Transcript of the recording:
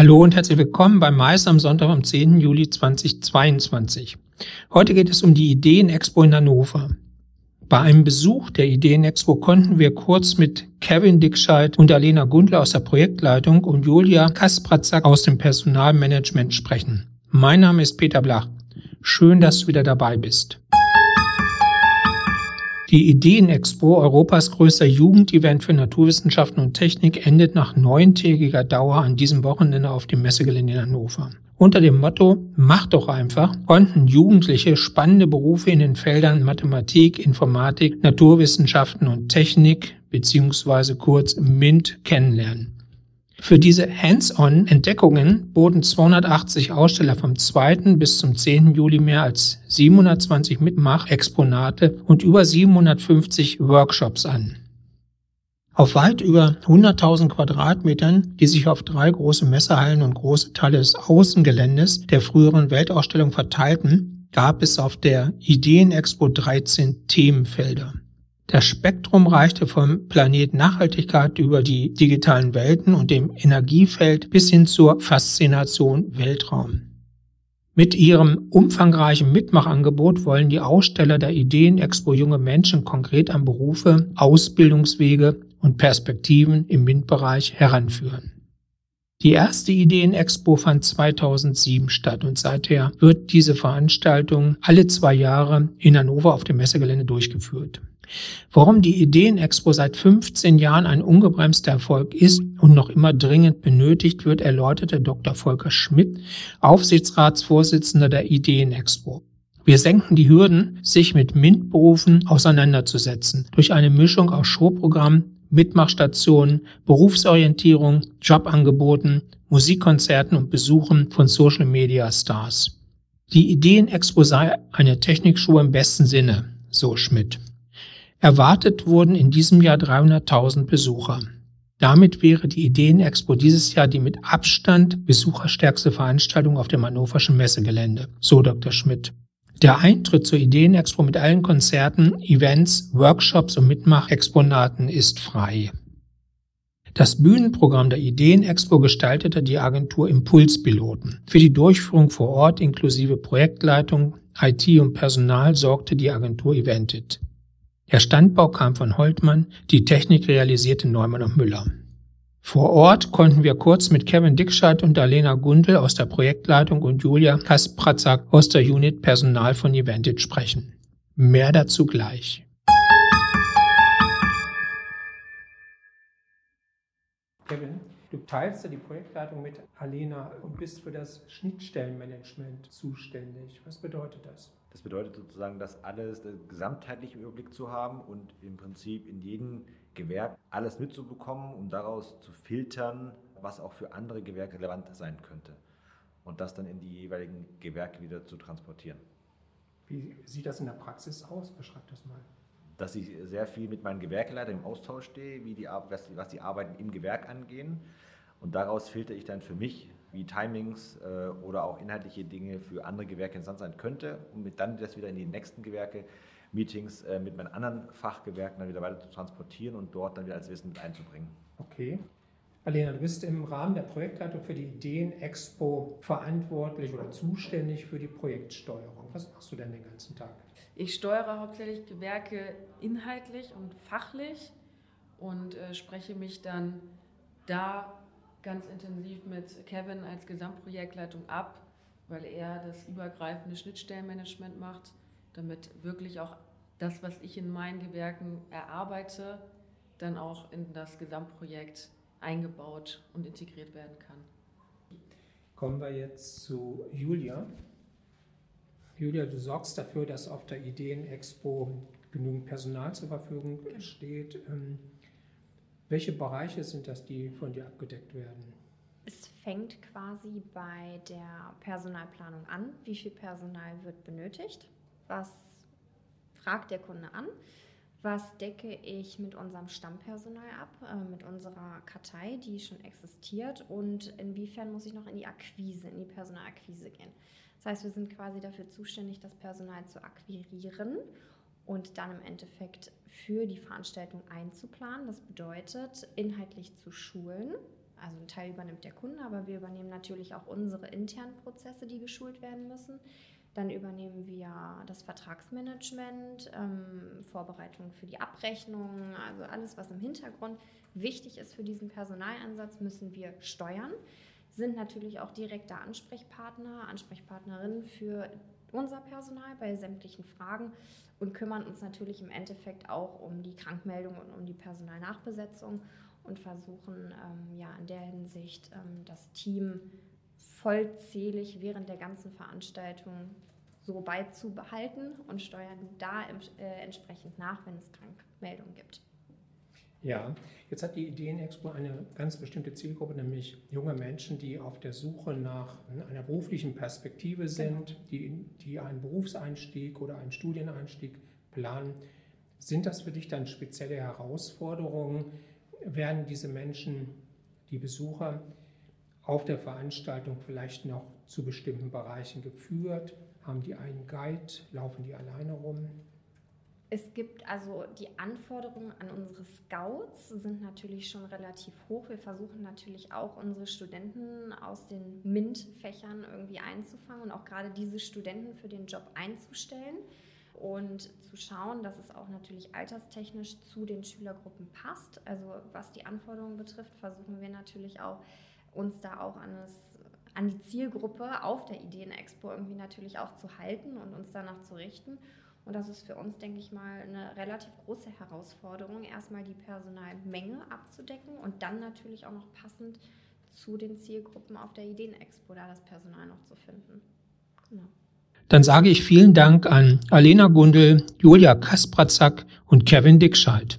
Hallo und herzlich willkommen beim Mais am Sonntag am 10. Juli 2022. Heute geht es um die Ideen-Expo in Hannover. Bei einem Besuch der Ideen-Expo konnten wir kurz mit Kevin Dickscheid und Alena Gundler aus der Projektleitung und Julia Kaspratzak aus dem Personalmanagement sprechen. Mein Name ist Peter Blach. Schön, dass du wieder dabei bist. Die Ideen-Expo, Europas größter Jugendevent für Naturwissenschaften und Technik, endet nach neuntägiger Dauer an diesem Wochenende auf dem Messegelände in Hannover. Unter dem Motto Mach doch einfach konnten Jugendliche spannende Berufe in den Feldern Mathematik, Informatik, Naturwissenschaften und Technik beziehungsweise kurz MINT kennenlernen. Für diese Hands-on-Entdeckungen boten 280 Aussteller vom 2. bis zum 10. Juli mehr als 720 Mitmach-Exponate und über 750 Workshops an. Auf weit über 100.000 Quadratmetern, die sich auf drei große Messehallen und große Teile des Außengeländes der früheren Weltausstellung verteilten, gab es auf der Ideenexpo 13 Themenfelder. Das Spektrum reichte vom Planet Nachhaltigkeit über die digitalen Welten und dem Energiefeld bis hin zur Faszination Weltraum. Mit ihrem umfangreichen Mitmachangebot wollen die Aussteller der Ideen Expo junge Menschen konkret an Berufe, Ausbildungswege und Perspektiven im MINT-Bereich heranführen. Die erste Ideen-Expo fand 2007 statt und seither wird diese Veranstaltung alle zwei Jahre in Hannover auf dem Messegelände durchgeführt. Warum die Ideen-Expo seit 15 Jahren ein ungebremster Erfolg ist und noch immer dringend benötigt wird, erläuterte Dr. Volker Schmidt, Aufsichtsratsvorsitzender der Ideen-Expo. Wir senken die Hürden, sich mit MINT-Berufen auseinanderzusetzen, durch eine Mischung aus Showprogramm, Mitmachstationen, Berufsorientierung, Jobangeboten, Musikkonzerten und Besuchen von Social Media Stars. Die Ideen-Expo sei eine Technikshow im besten Sinne, so Schmidt. Erwartet wurden in diesem Jahr 300.000 Besucher. Damit wäre die Ideenexpo dieses Jahr die mit Abstand besucherstärkste Veranstaltung auf dem hannoverschen Messegelände, so Dr. Schmidt. Der Eintritt zur Ideenexpo mit allen Konzerten, Events, Workshops und Mitmachexponaten ist frei. Das Bühnenprogramm der Ideenexpo gestaltete die Agentur Impulspiloten. Für die Durchführung vor Ort inklusive Projektleitung, IT und Personal sorgte die Agentur Eventit. Der Standbau kam von Holtmann, die Technik realisierte Neumann und Müller. Vor Ort konnten wir kurz mit Kevin Dickscheid und Alena Gundel aus der Projektleitung und Julia Kaspratzak aus der Unit Personal von Eventit sprechen. Mehr dazu gleich. Kevin, du teilst ja die Projektleitung mit Alena und bist für das Schnittstellenmanagement zuständig. Was bedeutet das? Das bedeutet sozusagen, dass alles den gesamtheitlichen Überblick zu haben und im Prinzip in jedem Gewerk alles mitzubekommen, um daraus zu filtern, was auch für andere Gewerke relevant sein könnte. Und das dann in die jeweiligen Gewerke wieder zu transportieren. Wie sieht das in der Praxis aus? Beschreib das mal. Dass ich sehr viel mit meinen Gewerkeleitern im Austausch stehe, wie die, was die Arbeiten im Gewerk angehen. Und daraus filtere ich dann für mich wie Timings äh, oder auch inhaltliche Dinge für andere Gewerke interessant sein könnte, um dann das wieder in die nächsten Gewerke, Meetings äh, mit meinen anderen Fachgewerken dann wieder weiter zu transportieren und dort dann wieder als Wissen mit einzubringen. Okay. Alena, du bist im Rahmen der Projektleitung für die Ideen-Expo verantwortlich oder zuständig für die Projektsteuerung. Was machst du denn den ganzen Tag? Ich steuere hauptsächlich Gewerke inhaltlich und fachlich und äh, spreche mich dann da ganz intensiv mit Kevin als Gesamtprojektleitung ab, weil er das übergreifende Schnittstellenmanagement macht, damit wirklich auch das, was ich in meinen Gewerken erarbeite, dann auch in das Gesamtprojekt eingebaut und integriert werden kann. Kommen wir jetzt zu Julia. Julia, du sorgst dafür, dass auf der Ideen-Expo genügend Personal zur Verfügung steht. Ähm, welche Bereiche sind das, die von dir abgedeckt werden? Es fängt quasi bei der Personalplanung an. Wie viel Personal wird benötigt? Was fragt der Kunde an? Was decke ich mit unserem Stammpersonal ab, äh, mit unserer Kartei, die schon existiert? Und inwiefern muss ich noch in die Akquise, in die Personalakquise gehen? Das heißt, wir sind quasi dafür zuständig, das Personal zu akquirieren und dann im Endeffekt für die Veranstaltung einzuplanen. Das bedeutet, inhaltlich zu schulen, Also ein Teil übernimmt der Kunde, aber wir übernehmen natürlich auch unsere internen Prozesse, die geschult werden müssen. Dann übernehmen wir das Vertragsmanagement, ähm, Vorbereitung für die Abrechnung, also alles, was im Hintergrund wichtig ist für diesen Personaleinsatz, müssen wir steuern. Sind natürlich auch direkte Ansprechpartner, Ansprechpartnerinnen für unser Personal bei sämtlichen Fragen und kümmern uns natürlich im Endeffekt auch um die Krankmeldung und um die Personalnachbesetzung und versuchen ähm, ja in der Hinsicht ähm, das Team vollzählig während der ganzen Veranstaltung so beizubehalten und steuern da äh, entsprechend nach, wenn es Krankmeldungen gibt. Ja, jetzt hat die Ideenexpo eine ganz bestimmte Zielgruppe, nämlich junge Menschen, die auf der Suche nach einer beruflichen Perspektive sind, genau. die, die einen Berufseinstieg oder einen Studieneinstieg planen. Sind das für dich dann spezielle Herausforderungen? Werden diese Menschen, die Besucher, auf der Veranstaltung vielleicht noch zu bestimmten Bereichen geführt? Haben die einen Guide? Laufen die alleine rum? Es gibt also die Anforderungen an unsere Scouts sind natürlich schon relativ hoch. Wir versuchen natürlich auch unsere Studenten aus den MINT-Fächern irgendwie einzufangen und auch gerade diese Studenten für den Job einzustellen und zu schauen, dass es auch natürlich alterstechnisch zu den Schülergruppen passt. Also was die Anforderungen betrifft, versuchen wir natürlich auch uns da auch an, das, an die Zielgruppe auf der Ideenexpo irgendwie natürlich auch zu halten und uns danach zu richten. Und das ist für uns, denke ich mal, eine relativ große Herausforderung, erstmal die Personalmenge abzudecken und dann natürlich auch noch passend zu den Zielgruppen auf der Ideenexpo da das Personal noch zu finden. Genau. Dann sage ich vielen Dank an Alena Gundel, Julia Kaspratzak und Kevin Dickscheid.